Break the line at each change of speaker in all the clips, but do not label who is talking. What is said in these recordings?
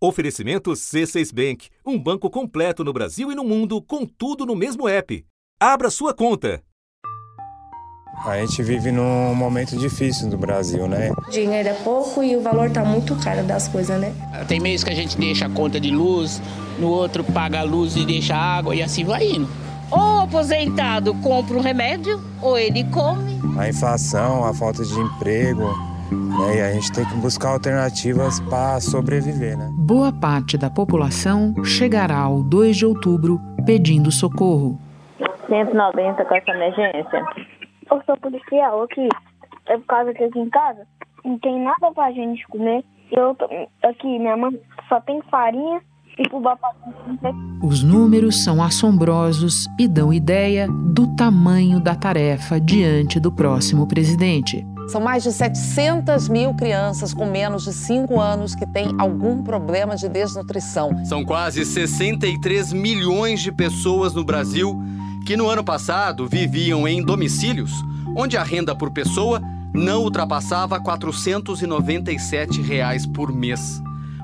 Oferecimento C6 Bank, um banco completo no Brasil e no mundo, com tudo no mesmo app. Abra sua conta.
A gente vive num momento difícil do Brasil, né?
Dinheiro é pouco e o valor tá muito caro das coisas, né?
Tem mês que a gente deixa a conta de luz, no outro paga a luz e deixa a água e assim vai indo.
Ou o aposentado compra um remédio, ou ele come.
A inflação, a falta de emprego, né? E a gente tem que buscar alternativas para sobreviver, né?
Boa parte da população chegará ao 2 de outubro pedindo socorro.
190 com essa emergência.
Eu sou policial aqui. É por causa que aqui em casa não tem nada pra gente comer. Eu aqui, minha mãe só tem farinha e fubá pra
Os números são assombrosos e dão ideia do tamanho da tarefa diante do próximo presidente.
São mais de 700 mil crianças com menos de 5 anos que têm algum problema de desnutrição.
São quase 63 milhões de pessoas no Brasil que no ano passado viviam em domicílios onde a renda por pessoa não ultrapassava 497 reais por mês.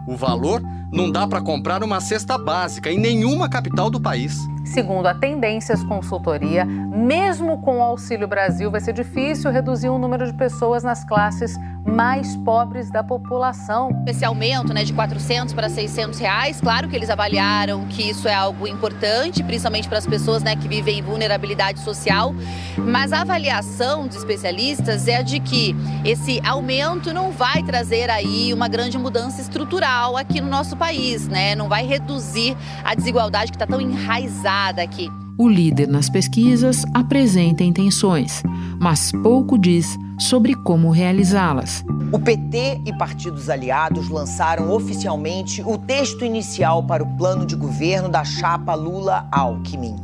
O valor não dá para comprar uma cesta básica em nenhuma capital do país.
Segundo a Tendências Consultoria, mesmo com o Auxílio Brasil, vai ser difícil reduzir o número de pessoas nas classes mais pobres da população.
Esse aumento né, de 400 para 600 reais, claro que eles avaliaram que isso é algo importante, principalmente para as pessoas né, que vivem em vulnerabilidade social, mas a avaliação dos especialistas é de que esse aumento não vai trazer aí uma grande mudança estrutural aqui no nosso país, né? não vai reduzir a desigualdade que está tão enraizada aqui.
O líder nas pesquisas apresenta intenções, mas pouco diz sobre como realizá-las.
O PT e partidos aliados lançaram oficialmente o texto inicial para o plano de governo da chapa Lula-Alckmin.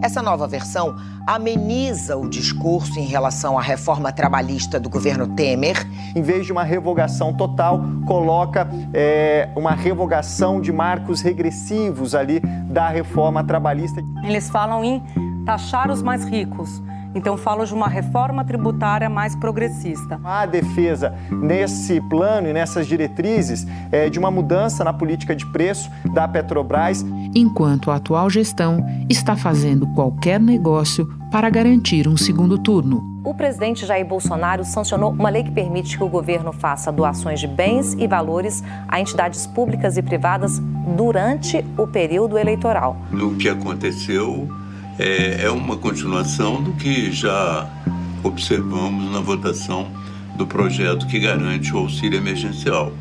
Essa nova versão ameniza o discurso em relação à reforma trabalhista do governo Temer.
Em vez de uma revogação total, coloca é, uma revogação de marcos regressivos ali da reforma trabalhista.
Eles falam em taxar os mais ricos então, falo de uma reforma tributária mais progressista.
A defesa nesse plano e nessas diretrizes é de uma mudança na política de preço da Petrobras.
Enquanto a atual gestão está fazendo qualquer negócio para garantir um segundo turno.
O presidente Jair Bolsonaro sancionou uma lei que permite que o governo faça doações de bens e valores a entidades públicas e privadas durante o período eleitoral.
O que aconteceu é, é uma continuação do que já observamos na votação do projeto que garante o auxílio emergencial.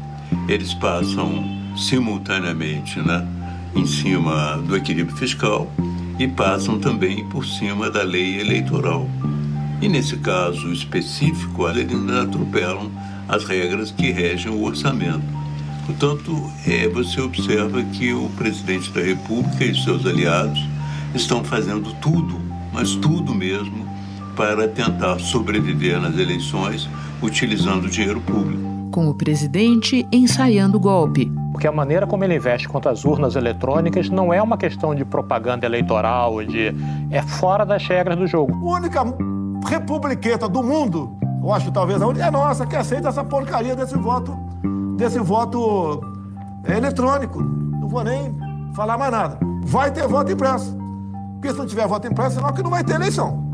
Eles passam simultaneamente né, em cima do equilíbrio fiscal e passam também por cima da lei eleitoral. E nesse caso específico, eles atropelam as regras que regem o orçamento. Portanto, é, você observa que o presidente da República e seus aliados estão fazendo tudo, mas tudo mesmo, para tentar sobreviver nas eleições utilizando dinheiro público.
Com o presidente ensaiando o golpe.
Porque a maneira como ele investe contra as urnas eletrônicas não é uma questão de propaganda eleitoral, de é fora das regras do jogo.
A única republiqueta do mundo, eu acho talvez a única, é nossa, que aceita essa porcaria desse voto, desse voto eletrônico. Não vou nem falar mais nada. Vai ter voto impresso. Porque se não tiver voto impresso, senão que não vai ter eleição.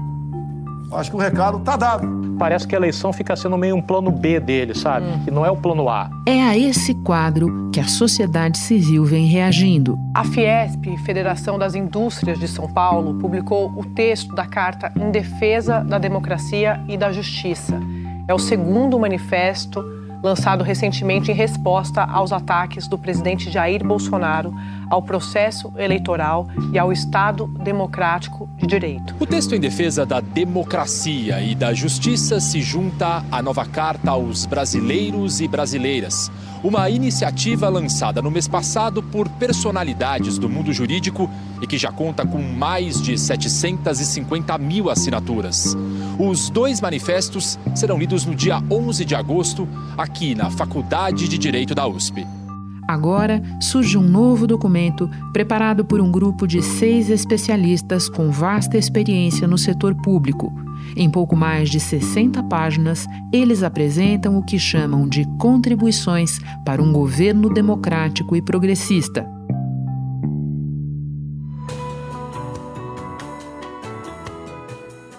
Acho que o recado está dado.
Parece que a eleição fica sendo meio um plano B dele, sabe? Hum. Que não é o plano A.
É a esse quadro que a sociedade civil vem reagindo.
A Fiesp, Federação das Indústrias de São Paulo, publicou o texto da Carta em Defesa da Democracia e da Justiça. É o segundo manifesto lançado recentemente em resposta aos ataques do presidente Jair Bolsonaro ao processo eleitoral e ao Estado democrático de direito.
O texto em defesa da democracia e da justiça se junta à nova carta aos brasileiros e brasileiras uma iniciativa lançada no mês passado por personalidades do mundo jurídico e que já conta com mais de 750 mil assinaturas. Os dois manifestos serão lidos no dia 11 de agosto, aqui na Faculdade de Direito da USP.
Agora surge um novo documento preparado por um grupo de seis especialistas com vasta experiência no setor público. Em pouco mais de 60 páginas, eles apresentam o que chamam de contribuições para um governo democrático e progressista.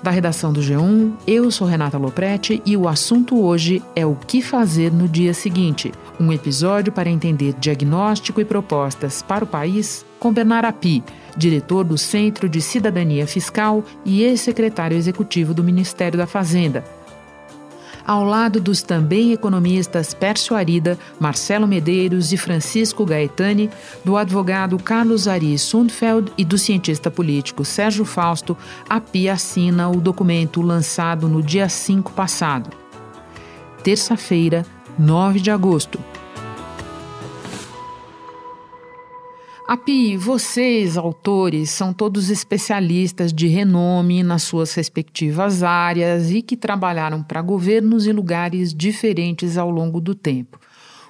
Da redação do G1, eu sou Renata Loprete e o assunto hoje é o que fazer no dia seguinte. Um episódio para entender diagnóstico e propostas para o país com Bernard Api, diretor do Centro de Cidadania Fiscal e ex-secretário executivo do Ministério da Fazenda ao lado dos também economistas Pércio Arida, Marcelo Medeiros e Francisco Gaetani, do advogado Carlos Ari Sundfeld e do cientista político Sérgio Fausto, a PIA assina o documento lançado no dia 5 passado. Terça-feira, 9 de agosto. Api, vocês, autores, são todos especialistas de renome nas suas respectivas áreas e que trabalharam para governos e lugares diferentes ao longo do tempo.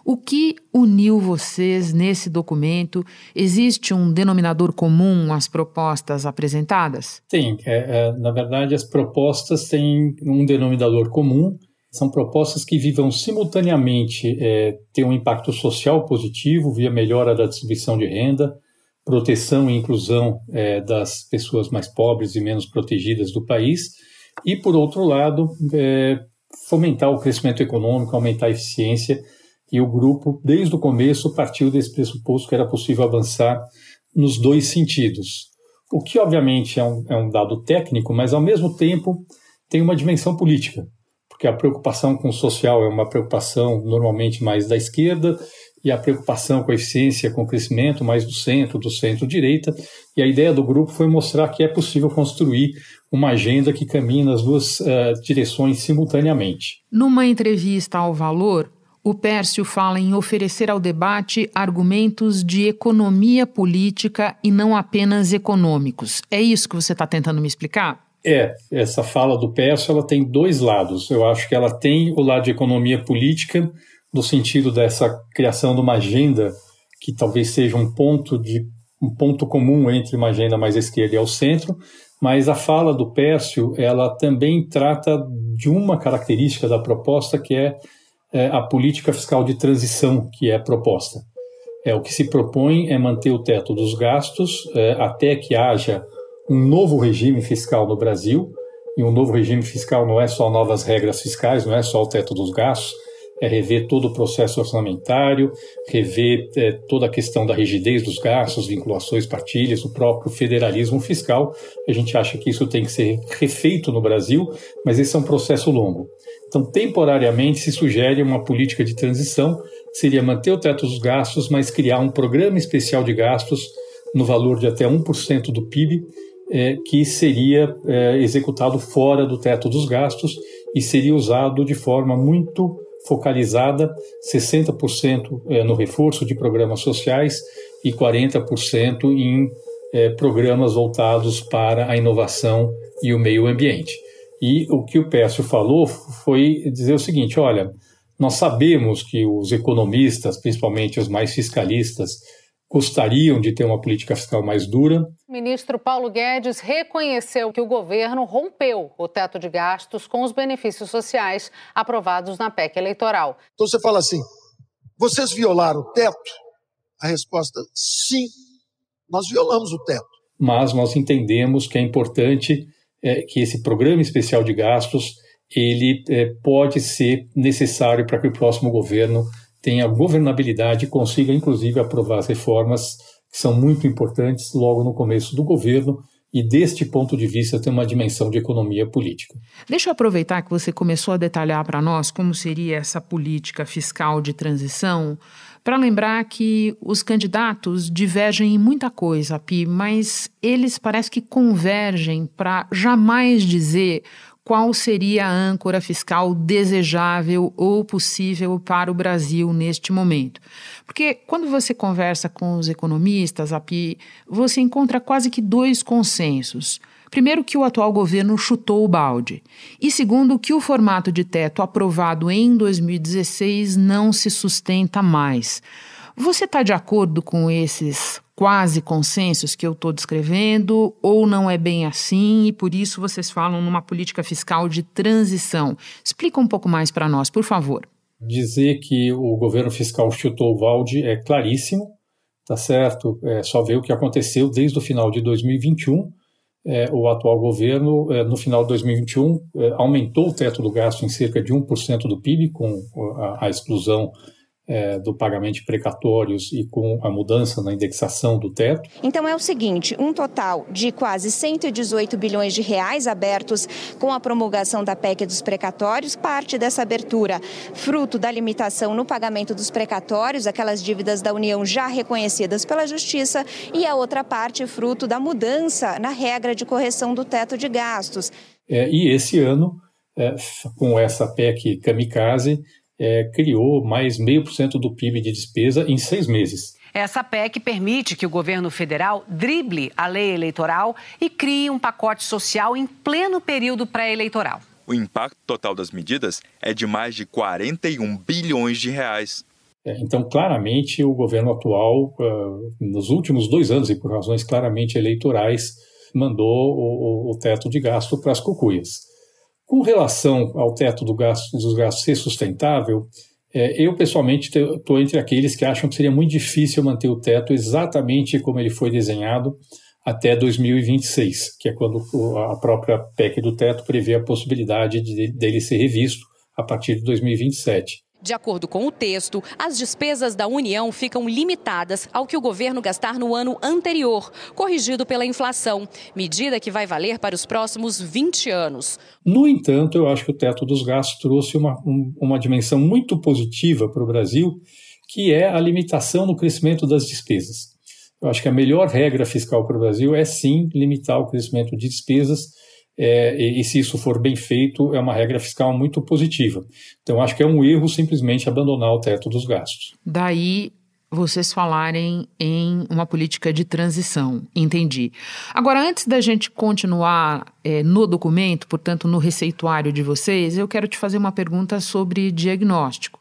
O que uniu vocês nesse documento? Existe um denominador comum às propostas apresentadas?
Sim, é, é, na verdade, as propostas têm um denominador comum são propostas que vivam simultaneamente é, ter um impacto social positivo via melhora da distribuição de renda, proteção e inclusão é, das pessoas mais pobres e menos protegidas do país, e, por outro lado, é, fomentar o crescimento econômico, aumentar a eficiência. E o grupo, desde o começo, partiu desse pressuposto que era possível avançar nos dois sentidos. O que, obviamente, é um, é um dado técnico, mas, ao mesmo tempo, tem uma dimensão política porque a preocupação com o social é uma preocupação normalmente mais da esquerda e a preocupação com a eficiência, com o crescimento mais do centro, do centro-direita. E a ideia do grupo foi mostrar que é possível construir uma agenda que caminhe nas duas uh, direções simultaneamente.
Numa entrevista ao Valor, o Pércio fala em oferecer ao debate argumentos de economia política e não apenas econômicos. É isso que você está tentando me explicar?
É, essa fala do Peço ela tem dois lados. Eu acho que ela tem o lado de economia política, no sentido dessa criação de uma agenda que talvez seja um ponto de um ponto comum entre uma agenda mais esquerda e ao centro, mas a fala do Pércio ela também trata de uma característica da proposta que é, é a política fiscal de transição que é proposta. É o que se propõe é manter o teto dos gastos é, até que haja um novo regime fiscal no Brasil, e um novo regime fiscal não é só novas regras fiscais, não é só o teto dos gastos, é rever todo o processo orçamentário, rever é, toda a questão da rigidez dos gastos, vinculações, partilhas, o próprio federalismo fiscal. A gente acha que isso tem que ser refeito no Brasil, mas esse é um processo longo. Então, temporariamente, se sugere uma política de transição, seria manter o teto dos gastos, mas criar um programa especial de gastos no valor de até 1% do PIB, é, que seria é, executado fora do teto dos gastos e seria usado de forma muito focalizada, 60% é, no reforço de programas sociais e 40% em é, programas voltados para a inovação e o meio ambiente. E o que o Pécio falou foi dizer o seguinte: olha, nós sabemos que os economistas, principalmente os mais fiscalistas, gostariam de ter uma política fiscal mais dura.
O ministro Paulo Guedes reconheceu que o governo rompeu o teto de gastos com os benefícios sociais aprovados na PEC eleitoral.
Então você fala assim: vocês violaram o teto? A resposta: sim, nós violamos o teto.
Mas nós entendemos que é importante é, que esse programa especial de gastos ele é, pode ser necessário para que o próximo governo tenha governabilidade e consiga, inclusive, aprovar as reformas que são muito importantes logo no começo do governo e, deste ponto de vista, tem uma dimensão de economia política.
Deixa eu aproveitar que você começou a detalhar para nós como seria essa política fiscal de transição, para lembrar que os candidatos divergem em muita coisa, Pi, mas eles parece que convergem para jamais dizer qual seria a âncora fiscal desejável ou possível para o Brasil neste momento. Porque quando você conversa com os economistas, você encontra quase que dois consensos. Primeiro, que o atual governo chutou o balde. E segundo, que o formato de teto aprovado em 2016 não se sustenta mais. Você está de acordo com esses quase consensos que eu estou descrevendo, ou não é bem assim e por isso vocês falam numa política fiscal de transição? Explica um pouco mais para nós, por favor.
Dizer que o governo fiscal chutou o balde é claríssimo, tá certo? É só ver o que aconteceu desde o final de 2021. É, o atual governo, é, no final de 2021, é, aumentou o teto do gasto em cerca de 1% do PIB, com a, a exclusão é, do pagamento de precatórios e com a mudança na indexação do teto.
Então é o seguinte, um total de quase 118 bilhões de reais abertos com a promulgação da PEC dos precatórios, parte dessa abertura fruto da limitação no pagamento dos precatórios, aquelas dívidas da União já reconhecidas pela Justiça, e a outra parte fruto da mudança na regra de correção do teto de gastos.
É, e esse ano, é, com essa PEC kamikaze, é, criou mais meio por cento do PIB de despesa em seis meses.
Essa PEC permite que o governo federal drible a lei eleitoral e crie um pacote social em pleno período pré-eleitoral.
O impacto total das medidas é de mais de 41 bilhões de reais.
É, então, claramente, o governo atual, uh, nos últimos dois anos, e por razões claramente eleitorais, mandou o, o teto de gasto para as cucuias. Com relação ao teto do gasto, dos gastos ser sustentável, é, eu pessoalmente estou entre aqueles que acham que seria muito difícil manter o teto exatamente como ele foi desenhado até 2026, que é quando a própria PEC do teto prevê a possibilidade de, dele ser revisto a partir de 2027.
De acordo com o texto, as despesas da União ficam limitadas ao que o governo gastar no ano anterior, corrigido pela inflação, medida que vai valer para os próximos 20 anos.
No entanto, eu acho que o teto dos gastos trouxe uma, uma dimensão muito positiva para o Brasil, que é a limitação no crescimento das despesas. Eu acho que a melhor regra fiscal para o Brasil é sim limitar o crescimento de despesas é, e, e, se isso for bem feito, é uma regra fiscal muito positiva. Então, acho que é um erro simplesmente abandonar o teto dos gastos.
Daí vocês falarem em uma política de transição, entendi. Agora, antes da gente continuar é, no documento, portanto, no receituário de vocês, eu quero te fazer uma pergunta sobre diagnóstico.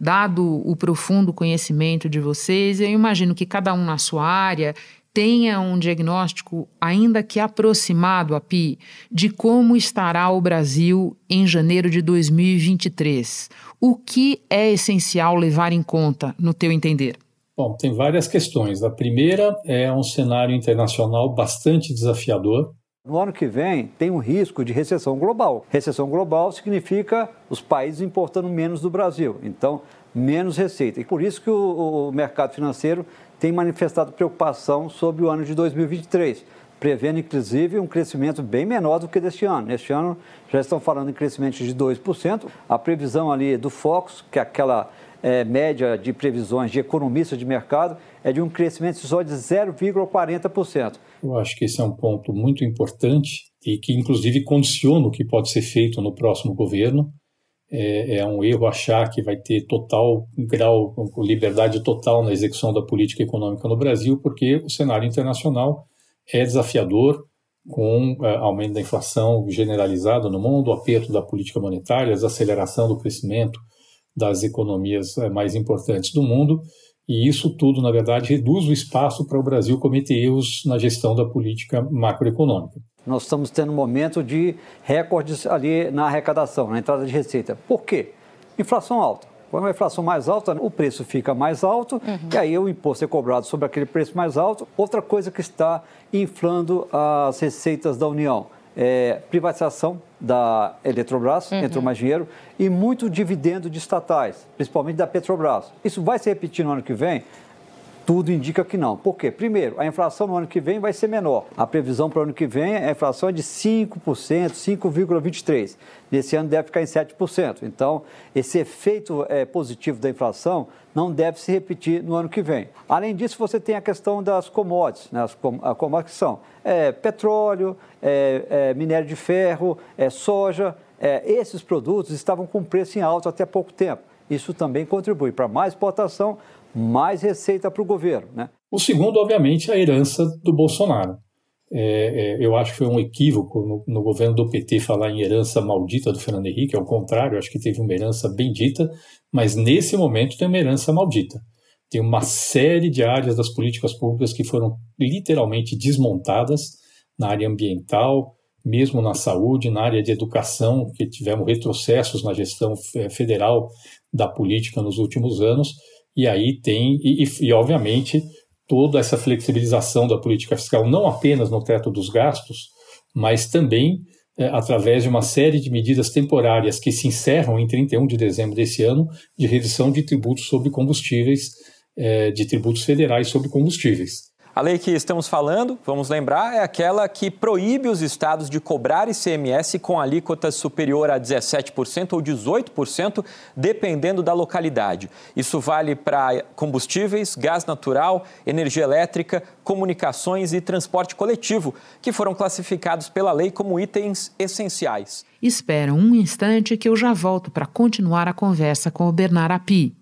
Dado o profundo conhecimento de vocês, eu imagino que cada um na sua área tenha um diagnóstico, ainda que aproximado, API, de como estará o Brasil em janeiro de 2023. O que é essencial levar em conta, no teu entender?
Bom, tem várias questões. A primeira é um cenário internacional bastante desafiador.
No ano que vem, tem um risco de recessão global. Recessão global significa os países importando menos do Brasil. Então, menos receita. E por isso que o, o mercado financeiro tem manifestado preocupação sobre o ano de 2023, prevendo inclusive um crescimento bem menor do que deste ano. Neste ano já estão falando em crescimento de 2%. A previsão ali do Focus, que é aquela é, média de previsões de economistas de mercado, é de um crescimento só de 0,40%.
Eu acho que esse é um ponto muito importante e que, inclusive, condiciona o que pode ser feito no próximo governo é, é, um erro achar que vai ter total grau, liberdade total na execução da política econômica no Brasil, porque o cenário internacional é desafiador, com é, aumento da inflação generalizada no mundo, aperto da política monetária, desaceleração do crescimento das economias é, mais importantes do mundo, e isso tudo, na verdade, reduz o espaço para o Brasil cometer erros na gestão da política macroeconômica.
Nós estamos tendo um momento de recordes ali na arrecadação, na entrada de receita. Por quê? Inflação alta. Quando a inflação mais alta, o preço fica mais alto uhum. e aí o imposto é cobrado sobre aquele preço mais alto. Outra coisa que está inflando as receitas da União é privatização da Eletrobras, uhum. entrou mais dinheiro, e muito dividendo de estatais, principalmente da Petrobras. Isso vai se repetir no ano que vem? Tudo indica que não. Por quê? Primeiro, a inflação no ano que vem vai ser menor. A previsão para o ano que vem, a inflação é de 5%, 5,23%. Nesse ano deve ficar em 7%. Então, esse efeito é, positivo da inflação não deve se repetir no ano que vem. Além disso, você tem a questão das commodities, né? as com, a commodities são é, petróleo, é, é, minério de ferro, é, soja. É, esses produtos estavam com preço em alta até pouco tempo. Isso também contribui para mais exportação, mais receita para o governo. Né?
O segundo, obviamente, é a herança do Bolsonaro. É, é, eu acho que foi um equívoco no, no, governo do PT falar em herança maldita do Fernando Henrique, ao contrário, acho que teve uma herança bendita, mas nesse momento tem uma herança maldita. tem uma série de áreas das políticas públicas que foram literalmente desmontadas na área ambiental, mesmo na saúde, na área de educação, que tivemos retrocessos na gestão federal da política nos últimos anos, e aí tem, e, e, e obviamente, toda essa flexibilização da política fiscal, não apenas no teto dos gastos, mas também é, através de uma série de medidas temporárias que se encerram em 31 de dezembro desse ano, de redução de tributos sobre combustíveis é, de tributos federais sobre combustíveis.
A lei que estamos falando, vamos lembrar, é aquela que proíbe os estados de cobrar ICMS com alíquota superior a 17% ou 18%, dependendo da localidade. Isso vale para combustíveis, gás natural, energia elétrica, comunicações e transporte coletivo, que foram classificados pela lei como itens essenciais.
Espera um instante que eu já volto para continuar a conversa com o Bernard Api.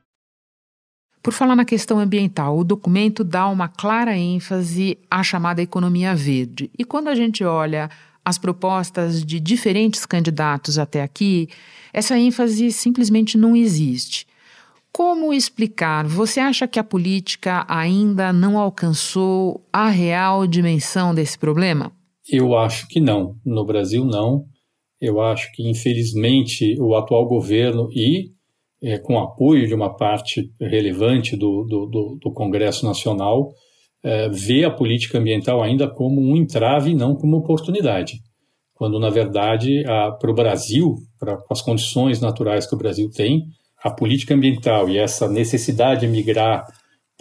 Por falar na questão ambiental, o documento dá uma clara ênfase à chamada economia verde. E quando a gente olha as propostas de diferentes candidatos até aqui, essa ênfase simplesmente não existe. Como explicar? Você acha que a política ainda não alcançou a real dimensão desse problema?
Eu acho que não. No Brasil, não. Eu acho que, infelizmente, o atual governo e é, com apoio de uma parte relevante do, do, do, do Congresso Nacional, é, vê a política ambiental ainda como um entrave e não como oportunidade. Quando, na verdade, para o Brasil, para as condições naturais que o Brasil tem, a política ambiental e essa necessidade de migrar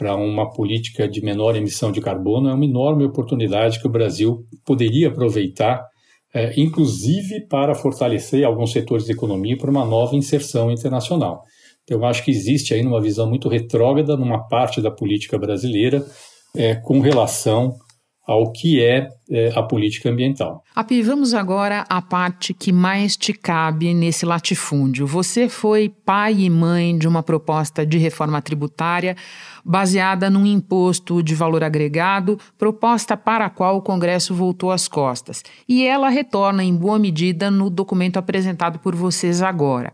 para uma política de menor emissão de carbono é uma enorme oportunidade que o Brasil poderia aproveitar, é, inclusive para fortalecer alguns setores da economia para uma nova inserção internacional. Eu acho que existe aí uma visão muito retrógrada numa parte da política brasileira é, com relação ao que é, é, a política ambiental.
Api, vamos agora à parte que mais te cabe nesse latifúndio. Você foi pai e mãe de uma proposta de reforma tributária baseada num imposto de valor agregado, proposta para a qual o Congresso voltou as costas. E ela retorna em boa medida no documento apresentado por vocês agora.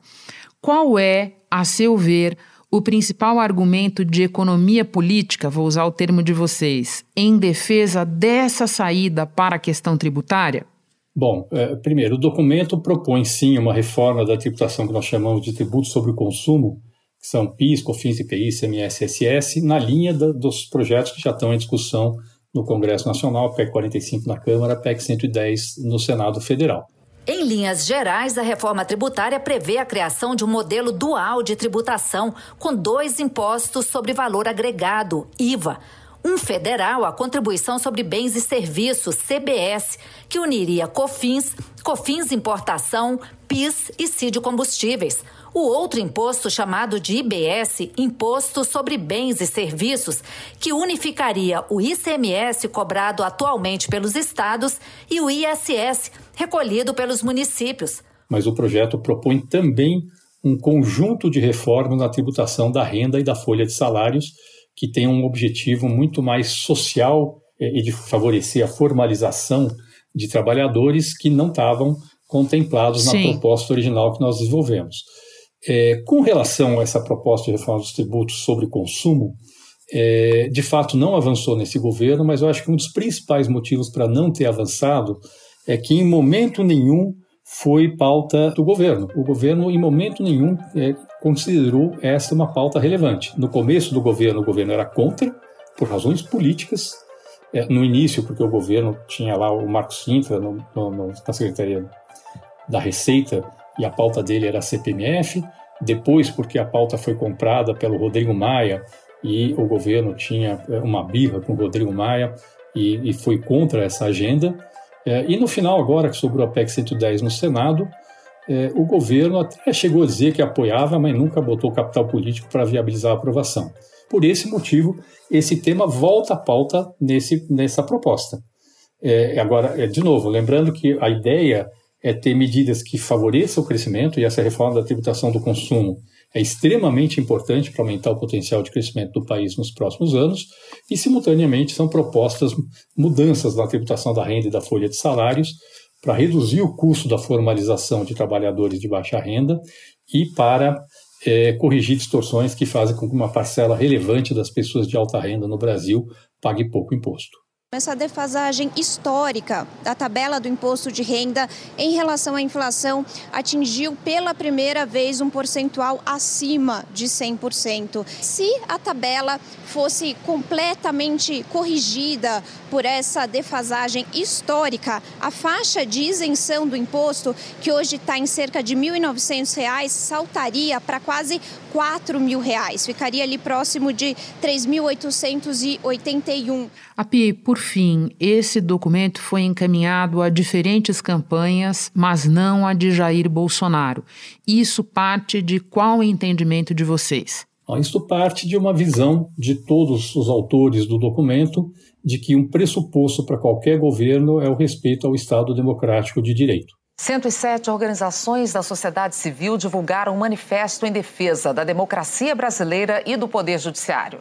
Qual é, a seu ver, o principal argumento de economia política, vou usar o termo de vocês, em defesa dessa saída para a questão tributária?
Bom, é, primeiro, o documento propõe sim uma reforma da tributação que nós chamamos de tributo sobre o consumo, que são PIS, COFINS, IPI, CMS, SS, na linha da, dos projetos que já estão em discussão no Congresso Nacional, PEC 45 na Câmara, PEC 110 no Senado Federal.
Em linhas gerais, a reforma tributária prevê a criação de um modelo dual de tributação com dois impostos sobre valor agregado, IVA. Um federal, a Contribuição sobre Bens e Serviços, CBS, que uniria COFINS, COFINS Importação, PIS e CID Combustíveis o outro imposto chamado de IBS, Imposto sobre Bens e Serviços, que unificaria o ICMS cobrado atualmente pelos estados e o ISS, recolhido pelos municípios.
Mas o projeto propõe também um conjunto de reformas na tributação da renda e da folha de salários, que tem um objetivo muito mais social eh, e de favorecer a formalização de trabalhadores que não estavam contemplados Sim. na proposta original que nós desenvolvemos. É, com relação a essa proposta de reforma dos tributos sobre consumo, é, de fato não avançou nesse governo, mas eu acho que um dos principais motivos para não ter avançado é que em momento nenhum foi pauta do governo. O governo, em momento nenhum, é, considerou essa uma pauta relevante. No começo do governo, o governo era contra, por razões políticas. É, no início, porque o governo tinha lá o Marcos Sintra no, no, na Secretaria da Receita e a pauta dele era a CPMF. Depois, porque a pauta foi comprada pelo Rodrigo Maia e o governo tinha eh, uma birra com o Rodrigo Maia e, e foi contra essa agenda. É, e no final, agora que sobrou a PEC 110 no Senado, é, o governo até chegou a dizer que apoiava, mas nunca botou capital político para viabilizar a aprovação. Por esse motivo, esse tema volta à pauta nesse, nessa proposta. É, agora, de novo, lembrando que a ideia é ter medidas que favoreçam o crescimento, e essa reforma da tributação do consumo é extremamente importante para aumentar o potencial de crescimento do país nos próximos anos, e, simultaneamente, são propostas mudanças na tributação da renda e da folha de salários para reduzir o custo da formalização de trabalhadores de baixa renda e para é, corrigir distorções que fazem com que uma parcela relevante das pessoas de alta renda no Brasil pague pouco imposto.
Essa defasagem histórica da tabela do imposto de renda em relação à inflação atingiu pela primeira vez um percentual acima de 100%. Se a tabela fosse completamente corrigida por essa defasagem histórica, a faixa de isenção do imposto, que hoje está em cerca de R$ 1.900, saltaria para quase 4 mil. Reais. Ficaria ali próximo de R$ 3.881.
A PI, por fim, esse documento foi encaminhado a diferentes campanhas, mas não a de Jair Bolsonaro. Isso parte de qual entendimento de vocês?
Isso parte de uma visão de todos os autores do documento de que um pressuposto para qualquer governo é o respeito ao Estado democrático de direito.
107 organizações da sociedade civil divulgaram um manifesto em defesa da democracia brasileira e do Poder Judiciário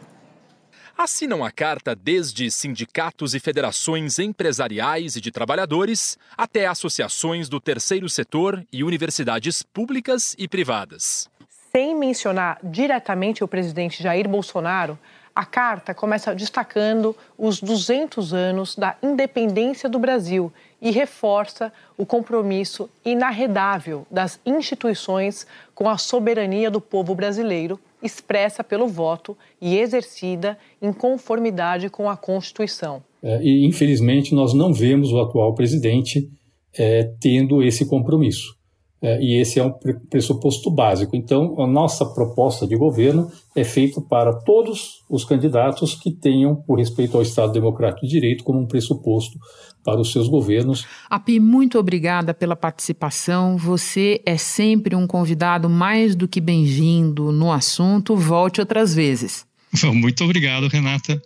assinam a carta desde sindicatos e federações empresariais e de trabalhadores até associações do terceiro setor e universidades públicas e privadas.
Sem mencionar diretamente o presidente Jair Bolsonaro, a carta começa destacando os 200 anos da independência do Brasil e reforça o compromisso inarredável das instituições com a soberania do povo brasileiro expressa pelo voto e exercida em conformidade com a Constituição.
É, e, infelizmente, nós não vemos o atual presidente é, tendo esse compromisso. É, e esse é um pressuposto básico. Então, a nossa proposta de governo é feita para todos os candidatos que tenham o respeito ao Estado Democrático de Direito como um pressuposto para os seus governos.
Api, muito obrigada pela participação. Você é sempre um convidado mais do que bem-vindo no assunto. Volte outras vezes.
Muito obrigado, Renata.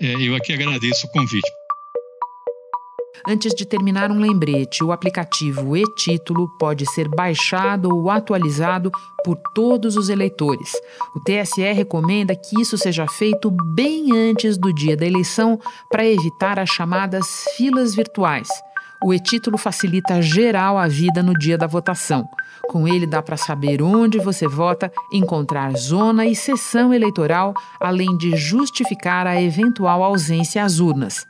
É, eu aqui agradeço o convite.
Antes de terminar, um lembrete: o aplicativo e-Título pode ser baixado ou atualizado por todos os eleitores. O TSE recomenda que isso seja feito bem antes do dia da eleição para evitar as chamadas filas virtuais. O e-título facilita geral a vida no dia da votação. Com ele dá para saber onde você vota, encontrar zona e sessão eleitoral, além de justificar a eventual ausência às urnas.